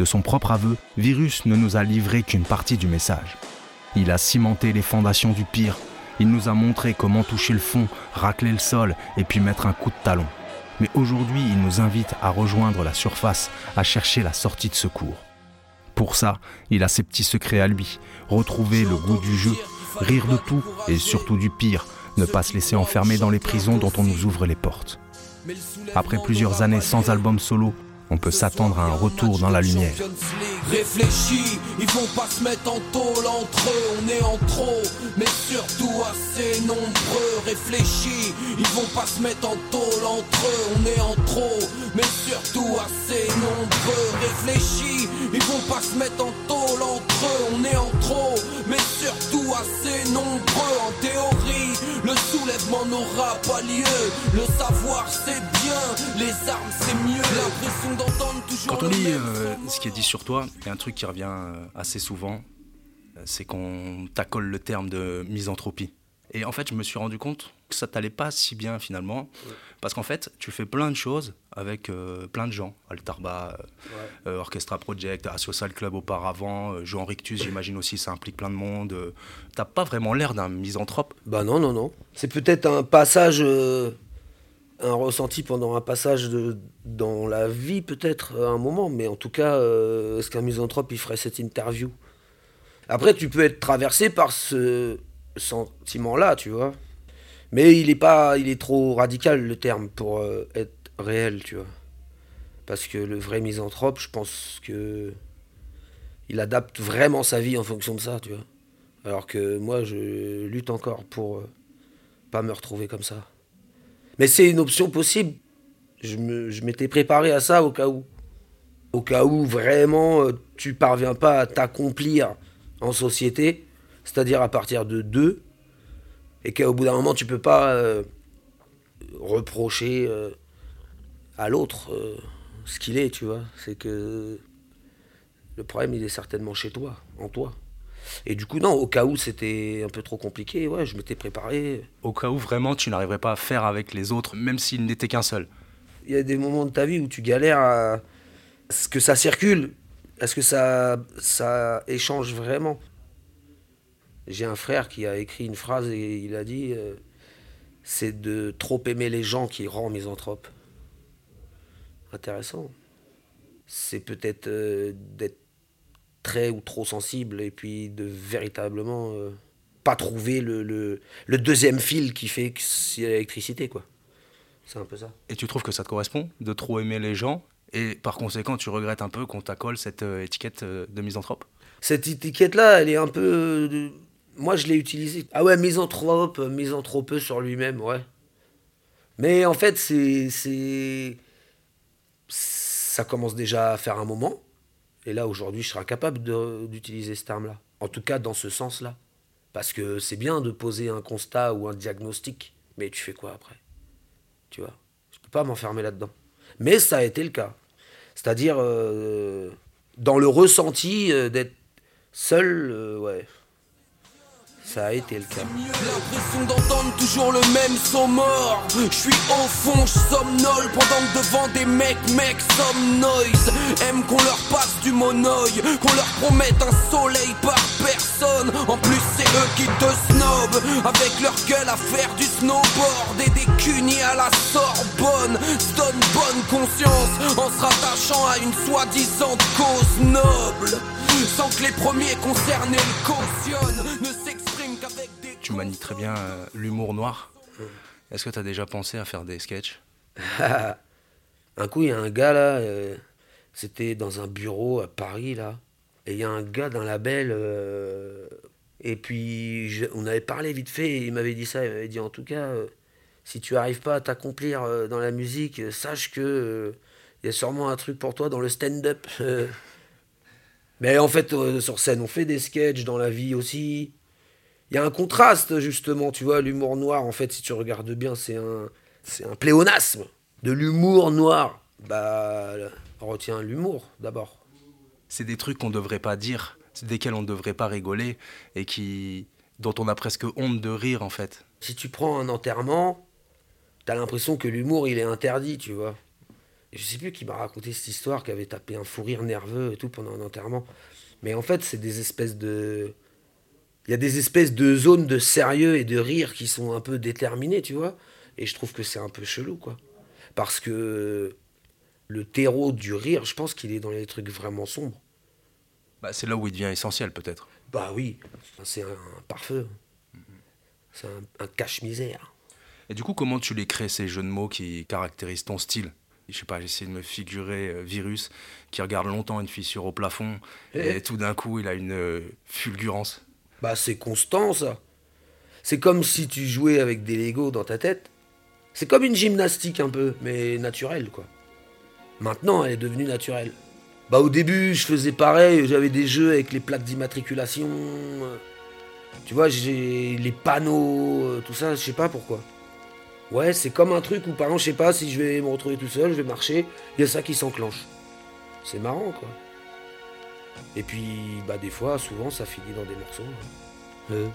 De son propre aveu, Virus ne nous a livré qu'une partie du message. Il a cimenté les fondations du pire. Il nous a montré comment toucher le fond, racler le sol et puis mettre un coup de talon. Mais aujourd'hui, il nous invite à rejoindre la surface, à chercher la sortie de secours. Pour ça, il a ses petits secrets à lui, retrouver le goût du jeu, rire de tout et surtout du pire, ne pas se laisser enfermer dans les prisons dont on nous ouvre les portes. Après plusieurs années sans album solo, on peut s'attendre à un retour dans la lumière. Réfléchis, ils vont pas se mettre en tôle entre eux, on est en trop, mais surtout assez nombreux. Réfléchis, ils vont pas se mettre en tôle entre eux, on est en trop, mais surtout assez nombreux. Réfléchis, ils vont pas se mettre en tôle entre eux, on est en trop, mais surtout assez nombreux. En théorie, le soulèvement n'aura pas lieu. Le savoir c'est bien, les armes c'est mieux. L'impression d'entendre toujours Quand on lit euh, ce qui est dit sur toi, il y a un truc qui revient euh, assez souvent, euh, c'est qu'on t'accole le terme de misanthropie. Et en fait, je me suis rendu compte que ça t'allait pas si bien finalement, parce qu'en fait, tu fais plein de choses avec euh, plein de gens. Altarba, euh, euh, Orchestra Project, Asocial Club auparavant, Joan Rictus, j'imagine aussi, ça implique plein de monde. T'as pas vraiment l'air d'un misanthrope? Bah non, non, non. C'est peut-être un passage, un ressenti pendant un passage de, dans la vie, peut-être, à un moment. Mais en tout cas, euh, est-ce qu'un misanthrope, il ferait cette interview? Après, tu peux être traversé par ce sentiment-là, tu vois. Mais il est pas, il est trop radical, le terme, pour euh, être réel, tu vois. Parce que le vrai misanthrope, je pense que il adapte vraiment sa vie en fonction de ça, tu vois. Alors que moi, je lutte encore pour euh, pas me retrouver comme ça. Mais c'est une option possible. Je m'étais préparé à ça au cas où. Au cas où vraiment euh, tu parviens pas à t'accomplir en société, c'est-à-dire à partir de deux, et qu'au bout d'un moment tu peux pas euh, reprocher euh, à l'autre euh, ce qu'il est, tu vois. C'est que le problème il est certainement chez toi, en toi. Et du coup, non, au cas où c'était un peu trop compliqué, ouais, je m'étais préparé. Au cas où vraiment tu n'arriverais pas à faire avec les autres, même s'ils n'étaient qu'un seul. Il y a des moments de ta vie où tu galères à ce que ça circule. Est-ce que ça, ça échange vraiment J'ai un frère qui a écrit une phrase et il a dit euh, c'est de trop aimer les gens qui rend misanthrope. Intéressant. C'est peut-être euh, d'être très ou trop sensible et puis de véritablement euh, pas trouver le, le, le deuxième fil qui fait que c'est l'électricité, quoi. C'est un peu ça. Et tu trouves que ça te correspond de trop aimer les gens et par conséquent tu regrettes un peu qu'on t'accole cette étiquette de misanthrope? Cette étiquette-là, elle est un peu. Moi, je l'ai utilisée. Ah ouais, misanthrope, euh, misanthropeux sur lui-même, ouais. Mais en fait, c'est. Ça commence déjà à faire un moment. Et là, aujourd'hui, je serai incapable de- d'utiliser ce terme-là. En tout cas, dans ce sens-là. Parce que c'est bien de poser un constat ou un diagnostic. Mais tu fais quoi après? Tu vois? Je peux pas m'enfermer là-dedans. Mais ça a été le cas. C'est-à-dire, euh, dans le ressenti euh, d'être seul, ouais. Ça a été le cas. L'impression d'entendre toujours le même mort. Je suis au fond, je somnole Pendant que devant des mecs, mecs somnoise Aiment qu'on leur passe du monoeil Qu'on leur promette un soleil par personne. En plus c'est eux qui te snobent. Avec leur gueule à faire du snowboard Et des cunis à la Sorbonne. Se donnent bonne conscience En se rattachant à une soi-disant cause noble. Sans que les premiers concernés le cautionnent Ne des Tu manies très bien euh, l'humour noir. Est-ce que tu as déjà pensé à faire des sketchs? Un coup, il y a un gars là, euh, c'était dans un bureau à Paris là, et il y a un gars d'un label, euh, et puis on avait parlé vite fait, il m'avait dit ça, il m'avait dit en tout cas, si tu arrives pas à t'accomplir dans la musique, sache que il y a sûrement un truc pour toi dans le stand-up. Mais en fait, sur scène, on fait des sketchs dans la vie aussi. Il y a un contraste, justement, tu vois, l'humour noir, en fait, si tu regardes bien, c'est un, c'est un pléonasme de l'humour noir. Bah, retiens l'humour, d'abord. C'est des trucs qu'on devrait pas dire, desquels on ne devrait pas rigoler et qui dont on a presque honte de rire en fait. Si tu prends un enterrement, t'as l'impression que l'humour, il est interdit, tu vois. Je sais plus qui m'a raconté cette histoire, qui avait tapé un fou rire nerveux et tout pendant un enterrement. Mais en fait, c'est des espèces de. Il y a des espèces de zones de sérieux et de rire qui sont un peu déterminées, tu vois. Et je trouve que c'est un peu chelou, quoi. Parce que le terreau du rire, je pense qu'il est dans les trucs vraiment sombres. Bah, c'est là où il devient essentiel, peut-être. Bah oui, c'est un pare-feu. C'est un, cache-misère. Et du coup, comment tu les crées, ces jeux de mots qui caractérisent ton style? Je sais pas, j'essaie de me figurer euh, Virus qui regarde longtemps une fissure au plafond et, et tout d'un coup il a une euh, fulgurance. Bah c'est constant ça. C'est comme si tu jouais avec des Legos dans ta tête. C'est comme une gymnastique un peu, mais naturelle quoi. Maintenant elle est devenue naturelle. Bah au début, je faisais pareil, j'avais des jeux avec les plaques d'immatriculation. Tu vois, j'ai les panneaux, euh, tout ça, je sais pas pourquoi. Ouais, c'est comme un truc où par exemple, je sais pas si je vais me retrouver tout seul, je vais marcher, il y a ça qui s'enclenche. C'est marrant quoi. Et puis bah des fois, souvent ça finit dans des morceaux. Hein. Euh.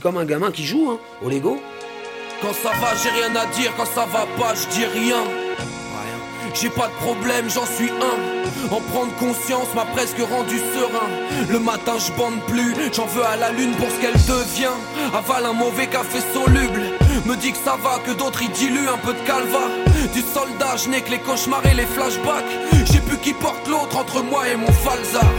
Comme un gamin qui joue hein, au Lego. Quand ça va, j'ai rien à dire, quand ça va pas, je dis rien. J'ai pas de problème, j'en suis un. En prendre conscience m'a presque rendu serein. Le matin je bande plus, j'en veux à la lune pour ce qu'elle devient. Avale un mauvais café soluble. Me dit que ça va, que d'autres y diluent un peu de calva. Du soldat, je n'ai que les cauchemars et les flashbacks. J'ai plus qui porte l'autre entre moi et mon falzar.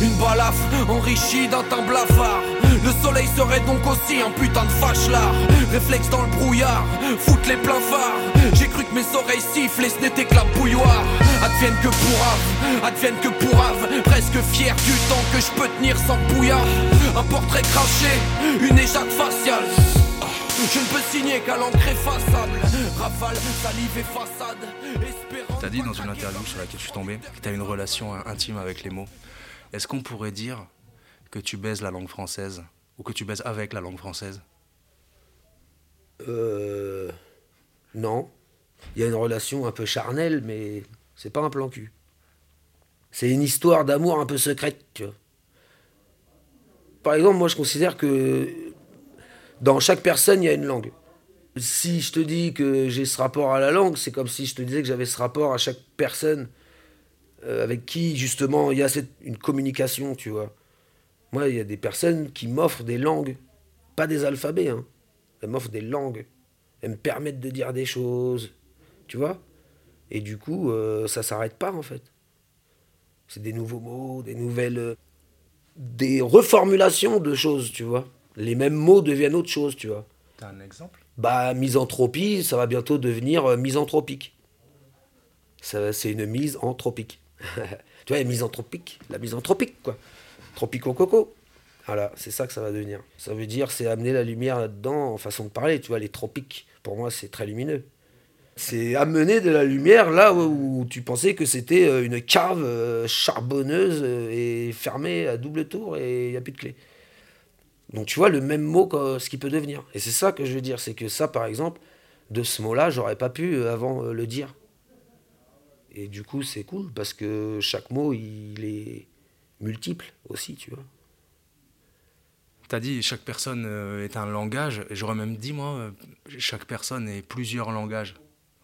Une balafre enrichie d'un teint blafard. Le soleil serait donc aussi un putain de fâche-lard. Réflexe dans le brouillard, foutre les pleins phares. J'ai cru que mes oreilles sifflent et ce n'était que la bouilloire. Advienne que pour ave, advienne que pour ave. Presque fier du temps que je peux tenir sans bouillard. Un portrait craché, une échappe faciale. Je ne peux signer qu'à l'encre effaçable. Rafale, salive et façade. T'as dit dans une interview sur laquelle je suis tombé que t'as une relation intime avec les mots. Est-ce qu'on pourrait dire que tu baises la langue française ou que tu baises avec la langue française? Euh. Non. Il y a une relation un peu charnelle, mais c'est pas un plan cul. C'est une histoire d'amour un peu secrète, tu vois. Par exemple, moi je considère que dans chaque personne, il y a une langue. Si je te dis que j'ai ce rapport à la langue, c'est comme si je te disais que j'avais ce rapport à chaque personne euh, avec qui justement il y a cette, une communication, tu vois. Moi, il y a des personnes qui m'offrent des langues, pas des alphabets, hein. elles m'offrent des langues, elles me permettent de dire des choses, tu vois. Et du coup, euh, ça s'arrête pas en fait. C'est des nouveaux mots, des nouvelles, euh, des reformulations de choses, tu vois. Les mêmes mots deviennent autre chose, tu vois. T'as un exemple? Bah, misanthropie, ça va bientôt devenir misanthropique. C'est une mise anthropique. tu vois, la misanthropique, la misanthropique, quoi. Tropico coco. Voilà, c'est ça que ça va devenir. Ça veut dire, c'est amener la lumière là-dedans en façon de parler. Tu vois, les tropiques, pour moi, c'est très lumineux. C'est amener de la lumière là où, tu pensais que c'était euh, une cave euh, charbonneuse euh, et fermée à double tour et il n'y a plus de clé. Donc tu vois, le même mot, que ce qui peut devenir. Et c'est ça que je veux dire, c'est que ça, par exemple, de ce mot-là, j'aurais pas pu avant le dire. Et du coup, c'est cool parce que chaque mot, il est multiple aussi, tu vois. Tu as dit chaque personne euh, est un langage, j'aurais même dit, moi, euh, chaque personne est plusieurs langages.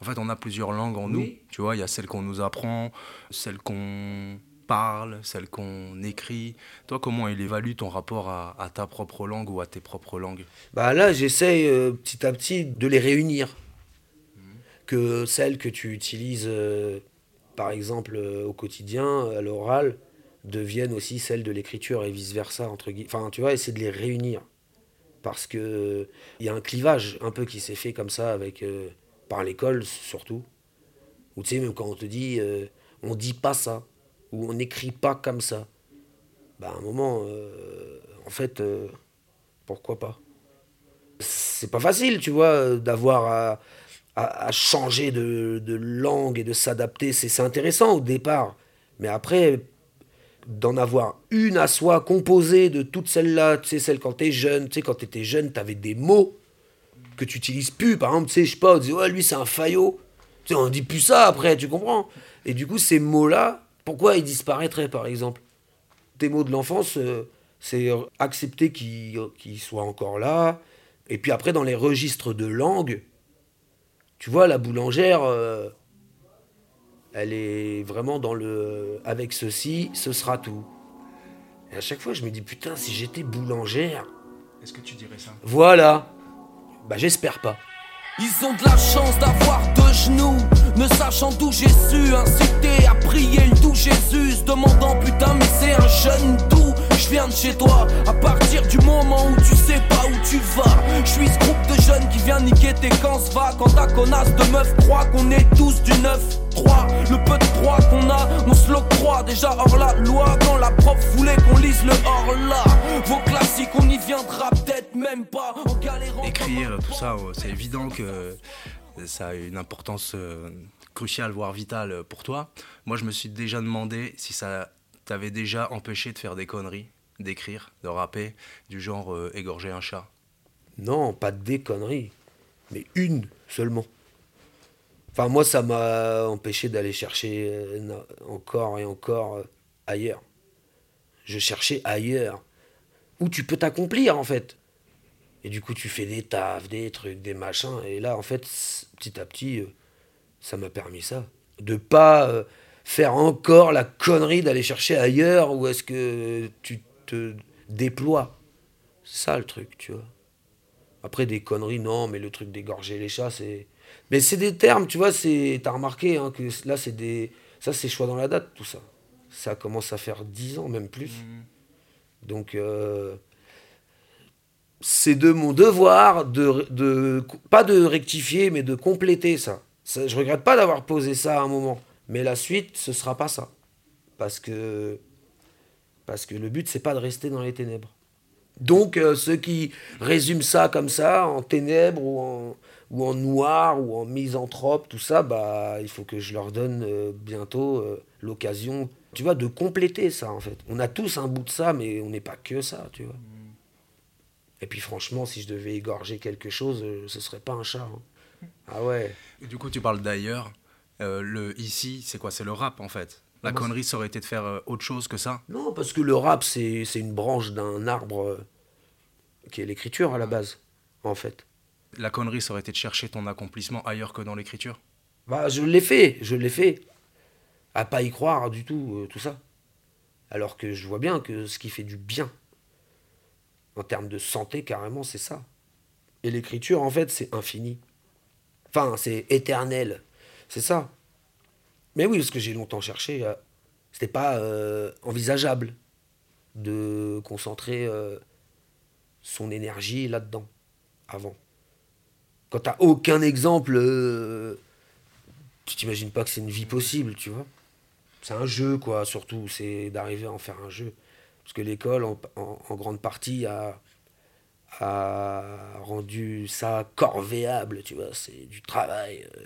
En fait, on a plusieurs langues en nous. Tu vois, il y a celle qu'on nous apprend, celle qu'on parle, celle qu'on écrit. Toi, comment il évalue ton rapport à, ta propre langue ou à tes propres langues? Bah là, j'essaye euh, petit à petit de les réunir. Mmh. Que celles que tu utilises, par exemple, au quotidien, à l'oral, deviennent aussi celles de l'écriture et vice-versa, entre guillemets. Enfin, tu vois, essayer de les réunir. Parce que il y a un clivage un peu qui s'est fait comme ça avec euh, par l'école surtout. Ou tu sais, même quand on te dit euh, on dit pas ça, ou on n'écrit pas comme ça, bah à un moment, euh, en fait, pourquoi pas? C'est pas facile, tu vois, d'avoir à, changer de, de langue et de s'adapter. C'est intéressant au départ. Mais après, d'en avoir une à soi composée de toutes celles-là, tu sais, celles quand t'es jeune, tu sais, quand t'étais jeune, t'avais des mots que tu utilises plus. Par exemple, tu sais, je sais pas, on disait, ouais, lui, c'est un faillot. Tu sais, on dit plus ça après, tu comprends? Et du coup, ces mots-là, pourquoi ils disparaîtraient, par exemple? Tes mots de l'enfance, euh, c'est accepter qu'ils soient encore là. Et puis après, dans les registres de langue, Tu vois, la boulangère, euh, elle est vraiment dans le. Avec ceci, ce sera tout. Et à chaque fois, je me dis, putain, si j'étais boulangère. Est-ce que tu dirais ça? Voilà. Bah, j'espère pas. Ils ont de la chance d'avoir deux genoux, ne sachant d'où j'ai su inciter à prier le doux Jésus, demandant putain mais c'est un jeune doux. Je viens de chez toi, à partir du moment où tu sais pas où tu vas. Je suis ce groupe de jeunes qui vient niquer tes camps va quand ta connasse de meuf croit qu'on est tous du 9-3. Le peu de droit qu'on a, on se l'octroie déjà hors la loi. Quand la prof voulait qu'on lise le hors là. Vos classiques, on y viendra peut-être même pas en galérant. Écrire, tout ça, c'est évident que ça a une importance euh, cruciale, voire vitale pour toi. Moi, je me suis déjà demandé si ça t'avait déjà empêché de faire des conneries, d'écrire, de rapper, du genre euh, égorger un chat Non, pas des conneries, mais une seulement. Enfin, moi, ça m'a empêché d'aller chercher euh, encore et encore ailleurs. Je cherchais ailleurs, où tu peux t'accomplir en fait. Et du coup, tu fais des tafs, des trucs, des machins. Et là, en fait, petit à petit, euh, ça m'a permis ça. De pas euh, faire encore la connerie d'aller chercher ailleurs où est-ce que tu te déploies. C'est ça le truc, tu vois. Après, des conneries, non, mais le truc d'égorger les chats, c'est. Mais c'est des termes, tu vois, c'est. T'as remarqué hein, que là, c'est des. Ça, c'est choix dans la date, tout ça. Ça commence à faire dix ans, même plus. Mmh. Donc. Euh, c'est de mon devoir de, de, pas de rectifier, mais de compléter ça. ça je regrette pas d'avoir posé ça à un moment, mais la suite, ce sera pas ça, parce que parce que le but c'est pas de rester dans les ténèbres. Donc euh, ceux qui résument ça comme ça, en ténèbres ou en, ou en noir ou en misanthrope, tout ça, bah il faut que je leur donne euh, bientôt euh, l'occasion, tu vois, de compléter ça en fait. On a tous un bout de ça, mais on n'est pas que ça, tu vois. Et puis franchement, si je devais égorger quelque chose, euh, ce serait pas un chat. Hein. Ah ouais. du coup, tu parles d'ailleurs. Euh, le ici, c'est quoi? C'est le rap en fait. La connerie, ça aurait été de faire euh, autre chose que ça? Non, parce que le rap, c'est une branche d'un arbre qui est l'écriture à la base, en fait. La connerie, ça aurait été de chercher ton accomplissement ailleurs que dans l'écriture? Bah, je l'ai fait, je l'ai fait. À pas y croire du tout, tout ça. Alors que je vois bien que ce qui fait du bien en termes de santé, carrément, c'est ça. Et l'écriture, en fait, c'est infini. Enfin, c'est éternel. C'est ça. Mais oui, parce que j'ai longtemps cherché, euh, c'était pas euh, envisageable de concentrer euh, son énergie là-dedans, avant. Quand t'as aucun exemple, tu t'imagines pas que c'est une vie possible, tu vois. C'est un jeu, quoi, surtout. C'est d'arriver à en faire un jeu. Parce que l'école, en, grande partie, a, a, rendu ça corvéable, tu vois, c'est du travail. Euh.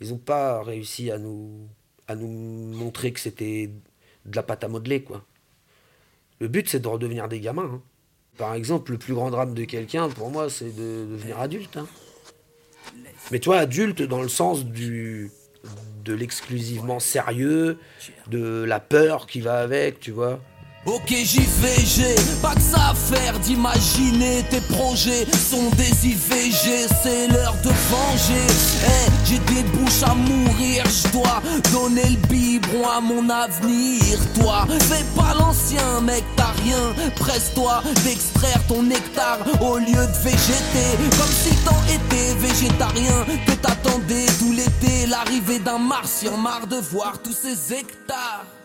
Ils n'ont pas réussi à nous, à nous montrer que c'était de la pâte à modeler, quoi. Le but, c'est de redevenir des gamins. Hein. Par exemple, le plus grand drame de quelqu'un, pour moi, c'est de devenir adulte. Hein. Mais toi, adulte dans le sens du de l'exclusivement sérieux, de la peur qui va avec, tu vois. Ok j'ai pas que ça à faire d'imaginer tes projets sont des IVG, c'est l'heure de venger. Eh, j'ai des bouches à mourir, je dois donner le biberon à mon avenir. Toi, fais pas l'ancien mec, t'as rien. Presse-toi d'extraire ton nectar au lieu de végéter. Comme si t'en étais végétarien, que t'attendais tout l'été l'arrivée d'un martien, marre de voir tous ces hectares.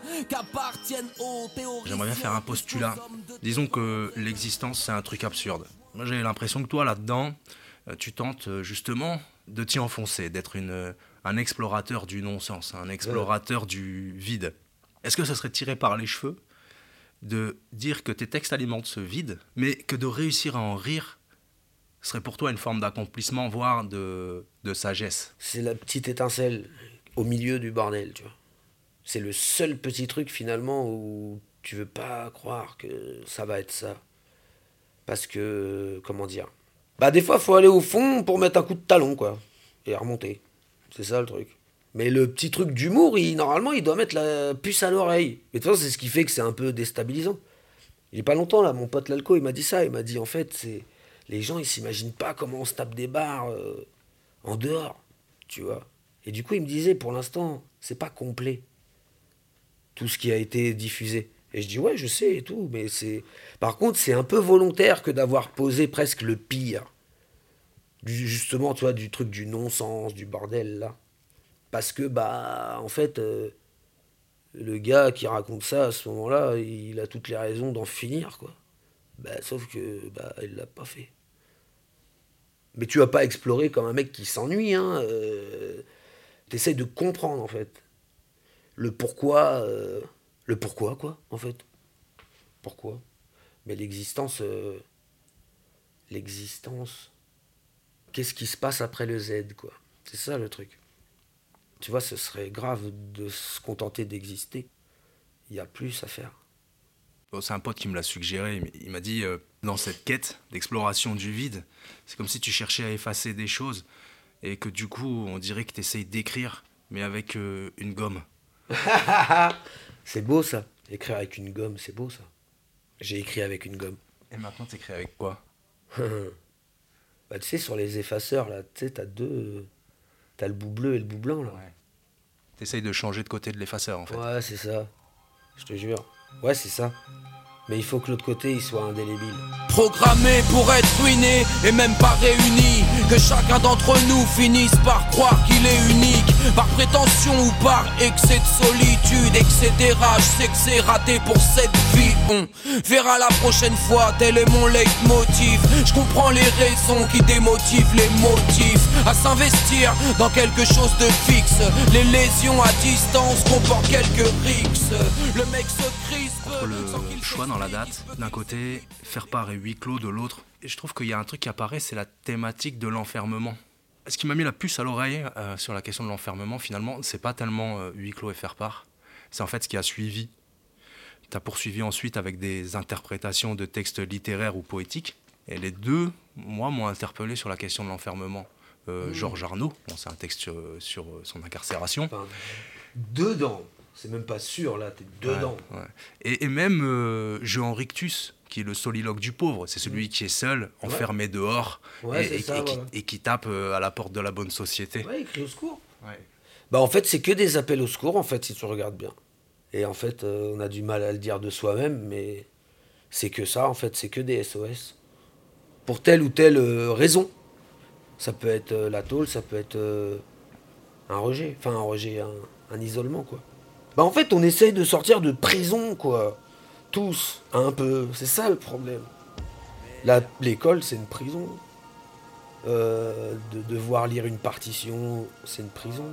J'aimerais bien faire un postulat. Disons que l'existence, c'est un truc absurde. Moi, j'ai l'impression que toi, là-dedans, euh, tu tentes euh, justement de t'y enfoncer, d'être euh, un explorateur du non-sens, un explorateur du vide. Est-ce que ça serait tiré par les cheveux de dire que tes textes alimentent ce vide, mais que de réussir à en rire serait pour toi une forme d'accomplissement, voire de, de sagesse? C'est la petite étincelle au milieu du bordel, tu vois. C'est le seul petit truc finalement où tu veux pas croire que ça va être ça. Parce que, comment dire Bah, des fois, faut aller au fond pour mettre un coup de talon, quoi. Et remonter. C'est ça le truc. Mais le petit truc d'humour, normalement, il doit mettre la puce à l'oreille. Et de toute façon, c'est ce qui fait que c'est un peu déstabilisant. Il n'y a pas longtemps, là, mon pote Lalco, il m'a dit ça. Il m'a dit, en fait, c'est les gens, ils s'imaginent pas comment on se tape des barres euh, en dehors. tu vois. Et du coup, il me disait, pour l'instant, c'est pas complet. Tout ce qui a été diffusé. Et je dis, ouais, je sais et tout, mais c'est. Par contre, c'est un peu volontaire que d'avoir posé presque le pire. justement, tu vois, du truc du non-sens, du bordel, là. Parce que, bah, en fait, euh, le gars qui raconte ça à ce moment-là, il a toutes les raisons d'en finir, quoi. Bah, sauf que, bah, il l'a pas fait. Mais tu vas pas explorer comme un mec qui s'ennuie, hein. Euh, de comprendre, en fait. Le pourquoi. Euh, le pourquoi, quoi, en fait. Pourquoi Mais l'existence. Euh, l'existence. Qu'est-ce qui se passe après le Z, quoi C'est ça le truc. Tu vois, ce serait grave de se contenter d'exister. Il y a plus à faire. C'est un pote qui me l'a suggéré. Il m'a dit, euh, dans cette quête d'exploration du vide, c'est comme si tu cherchais à effacer des choses et que du coup, on dirait que tu essayes d'écrire, mais avec une gomme. c'est beau ça. Écrire avec une gomme, c'est beau ça. J'ai écrit avec une gomme. Et maintenant, tu écris avec quoi? Bah, Tu sais, sur les effaceurs, là, tu sais, t'as deux. T'as le bout bleu et le bout blanc, là. Ouais. T'essayes de changer de côté de l'effaceur, en fait. Ouais, c'est ça. Je te jure. Ouais, c'est ça. Mais il faut que l'autre côté il soit indélébile. Programmé pour être ruiné et même pas réuni. Que chacun d'entre nous finisse par croire qu'il est unique. Par prétention ou par excès de solitude. Excès je sais que c'est raté pour cette vie. On verra la prochaine fois, tel est mon leitmotiv. Je comprends les raisons qui démotivent les motifs. À s'investir dans quelque chose de fixe. Les lésions à distance comportent quelques rixes. Le mec se le choix dans la date. D'un côté, faire part et huis clos de l'autre. Et je trouve qu'il y a un truc qui apparaît, c'est la thématique de l'enfermement. Ce qui m'a mis la puce à l'oreille euh, sur la question de l'enfermement, finalement, c'est pas tellement euh, huis clos et faire part. C'est en fait ce qui a suivi. Tu as poursuivi ensuite avec des interprétations de textes littéraires ou poétiques. Et les deux, moi, m'ont interpellé sur la question de l'enfermement. Euh, mmh. Georges Arnaud, c'est un texte sur, son incarcération. dedans c'est même pas sûr, là, t'es dedans. Et, même euh, Jean Rictus, qui est le soliloque du pauvre, c'est celui mm. qui est seul, enfermé dehors, et, qui, tape euh, à la porte de la bonne société. Ouais, il crie au secours. Bah, en fait, c'est que des appels au secours, en fait, si tu regardes bien. Et en fait, euh, on a du mal à le dire de soi-même, mais c'est que ça, en fait, c'est que des SOS. Pour telle ou telle raison. Ça peut être la tôle, ça peut être un rejet. Enfin, un rejet, un isolement, quoi. Bah en fait, on essaye de sortir de prison, quoi. Tous, un peu. C'est ça le problème. L'école, c'est une prison. Euh, de devoir lire une partition, c'est une prison.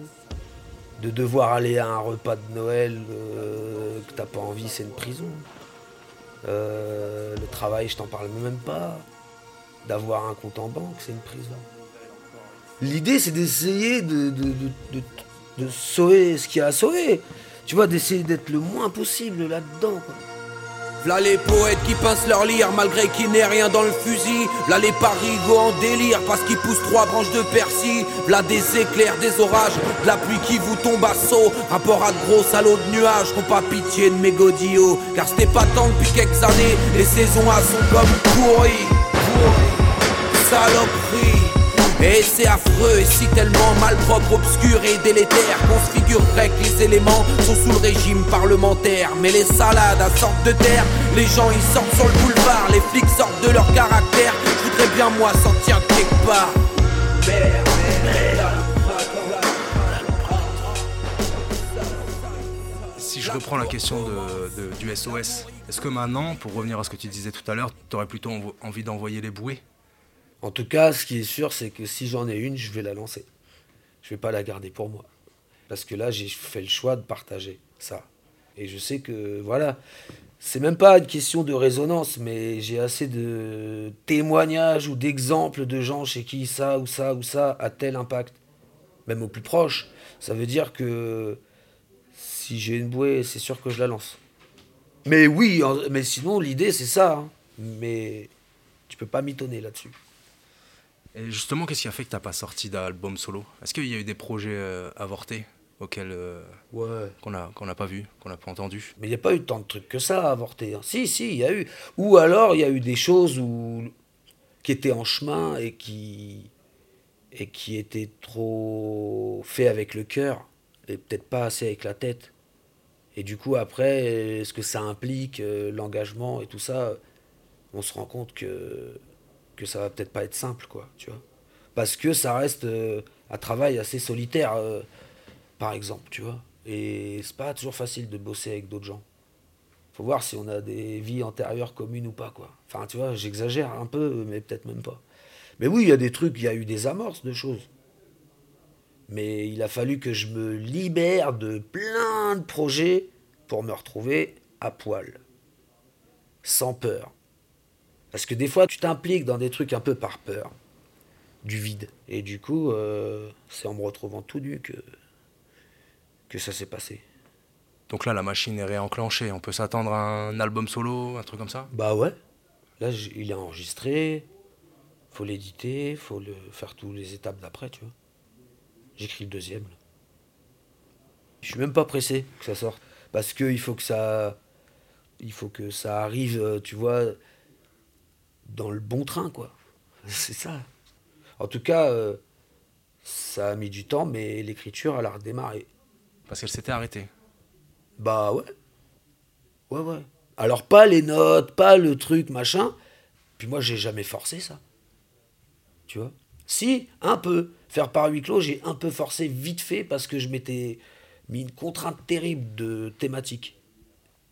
De devoir aller à un repas de Noël euh, que t'as pas envie, c'est une prison. Euh, le travail, je t'en parle même pas. D'avoir un compte en banque, c'est une prison. L'idée, c'est d'essayer de, de, de, de, sauver ce qu'il y a à sauver tu vois, d'essayer d'être le moins possible là-dedans. V'là les poètes qui pincent leur lire malgré qu'il n'ait rien dans le fusil. V'là les parigots en délire parce qu'ils poussent trois branches de persil. V'là des éclairs, des orages, de la pluie qui vous tombe à saut. Rapport à de gros salauds de nuages qu'on pas pitié de mes godillots. Car c'était pas tant depuis quelques années, les saisons à sont comme pourries. Saloperie. Et c'est affreux et si tellement malpropre, obscur et délétère qu'on se figurerait que les éléments sont sous le régime parlementaire. Mais les salades à sorte de terre, les gens ils sortent sur le boulevard, les flics sortent de leur caractère. Je voudrais bien moi sortir quelque part. Si je reprends la question de, du SOS, est-ce que maintenant, pour revenir à ce que tu disais tout à l'heure, tu aurais plutôt envie d'envoyer les bouées? En tout cas, ce qui est sûr, c'est que si j'en ai une, je vais la lancer. Je vais pas la garder pour moi. Parce que là, j'ai fait le choix de partager ça. Et je sais que, voilà, c'est même pas une question de résonance, mais j'ai assez de témoignages ou d'exemples de gens chez qui ça ou ça ou ça a tel impact. Même au plus proche. Ça veut dire que si j'ai une bouée, c'est sûr que je la lance. Mais oui, mais sinon, l'idée, c'est ça. Hein. Mais tu peux pas mitonner là-dessus. Et justement, qu'est-ce qui a fait que tu n'as pas sorti d'album solo? Est-ce qu'il y a eu des projets euh, avortés auxquels euh, qu'on n'a pas vu, qu'on n'a pas entendu? Mais il n'y a pas eu tant de trucs que ça à avorter. Hein. Si, si, il y a eu. Ou alors, il y a eu des choses où... qui étaient en chemin et qui et qui était trop fait avec le cœur et peut-être pas assez avec la tête. Et du coup, après, ce que ça implique, euh, l'engagement et tout ça, on se rend compte que, que ça va peut-être pas être simple, quoi, tu vois. Parce que ça reste euh, un travail assez solitaire, euh, par exemple, tu vois. Et c'est pas toujours facile de bosser avec d'autres gens. Faut voir si on a des vies antérieures communes ou pas, quoi. Enfin, tu vois, j'exagère un peu, mais peut-être même pas. Mais oui, il y a des trucs, il y a eu des amorces de choses. Mais il a fallu que je me libère de plein de projets pour me retrouver à poil. Sans peur. Parce que des fois, tu t'impliques dans des trucs un peu par peur. Du vide. Et du coup, euh, c'est en me retrouvant tout nu que, que ça s'est passé. Donc là, la machine est réenclenchée. On peut s'attendre à un album solo, un truc comme ça? Bah ouais. Là, il est enregistré. Faut l'éditer, faut le faire toutes les étapes d'après, tu vois. J'écris le deuxième. Je suis même pas pressé que ça sorte. Parce qu'il faut que ça. Il faut que ça arrive, euh, tu vois, dans le bon train, quoi. C'est ça. En tout cas, euh, ça a mis du temps, mais l'écriture, elle a redémarré. Parce qu'elle s'était arrêtée. Bah ouais. Ouais, ouais. Alors pas les notes, pas le truc, machin. Puis moi, j'ai jamais forcé ça. Tu vois? Si, un peu. Faire par huis clos, j'ai un peu forcé vite fait parce que je m'étais mis une contrainte terrible de thématique.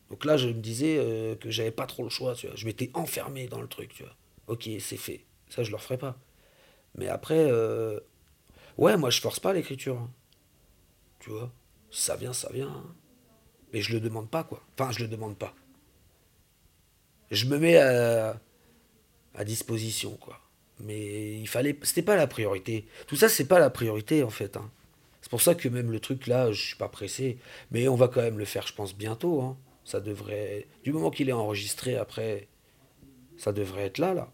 Donc là, je me disais euh, que j'avais pas trop le choix, tu vois. Je m'étais enfermé dans le truc, tu vois. Ok, c'est fait. Ça, je le referai pas. Mais après, euh, ouais, moi, je force pas l'écriture. Hein. Tu vois ça vient, ça vient. Hein. Mais je le demande pas, quoi. Enfin, je le demande pas. Je me mets à, disposition, quoi. Mais il fallait. C'était pas la priorité. Tout ça, c'est pas la priorité, en fait. Hein. C'est pour ça que même le truc là, je suis pas pressé. Mais on va quand même le faire, je pense, bientôt. Hein. Ça devrait. Du moment qu'il est enregistré, après, ça devrait être là, là.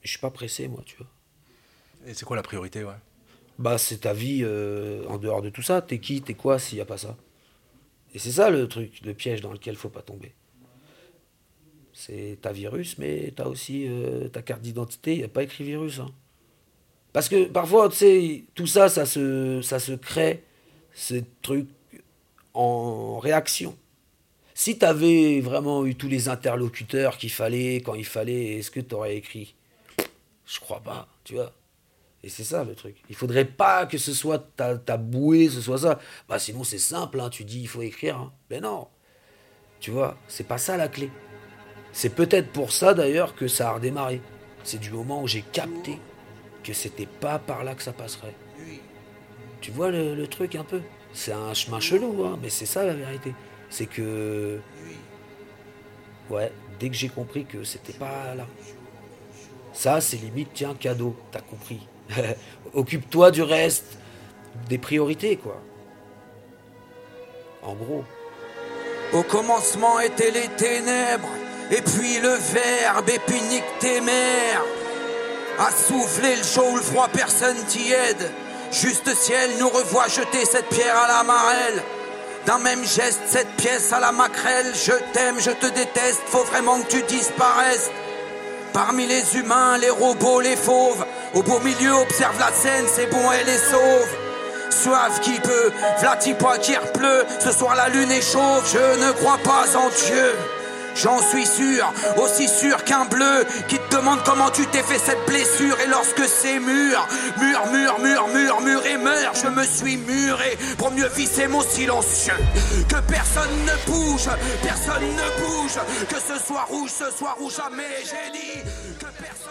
Je suis pas pressé, moi, tu vois. Et c'est quoi la priorité, ouais? Bah, c'est ta vie euh, en dehors de tout ça. T'es qui, t'es quoi s'il n'y a pas ça? Et c'est ça le truc, le piège dans lequel faut pas tomber. C'est ta virus, mais tu as aussi euh, ta carte d'identité, il n'y a pas écrit virus. Hein. Parce que parfois, tu sais, tout ça, ça se, ça se crée, ces trucs, en réaction. Si tu avais vraiment eu tous les interlocuteurs qu'il fallait, quand il fallait, est-ce que tu aurais écrit? Je crois pas, tu vois. Et c'est ça le truc. Il faudrait pas que ce soit ta, ta bouée, ce soit ça. Bah sinon c'est simple, hein, tu dis il faut écrire. Hein. Mais non. Tu vois, c'est pas ça la clé. C'est peut-être pour ça d'ailleurs que ça a redémarré. C'est du moment où j'ai capté que c'était pas par là que ça passerait. Tu vois le, truc un peu? C'est un chemin chelou, hein, mais c'est ça la vérité. C'est que. Ouais, dès que j'ai compris que c'était pas là. Ça, c'est limite, tiens, cadeau, t'as compris. Occupe-toi du reste, des priorités, quoi. En gros. Au commencement étaient les ténèbres et puis le verbe, et puis nique tes mères. À souffler le chaud ou le froid, personne t'y aide. Juste ciel nous revoit jeter cette pierre à la marelle. D'un même geste, cette pièce à la maquerelle. Je t'aime, je te déteste, faut vraiment que tu disparaisses. Parmi les humains, les robots, les fauves. Au beau milieu, observe la scène, c'est bon, elle est sauve. Soif qui peut, vlatipois qui pleut. Ce soir la lune est chauve, je ne crois pas en Dieu. J'en suis sûr, aussi sûr qu'un bleu qui demande comment tu t'es fait cette blessure. Et lorsque c'est mûr, mûr, mûr, mûr, mûr et meurt, je me suis muré pour mieux visser mon silencieux. Que personne ne bouge, personne ne bouge, que ce soit rouge, ce soit rouge, jamais j'ai dit que personne.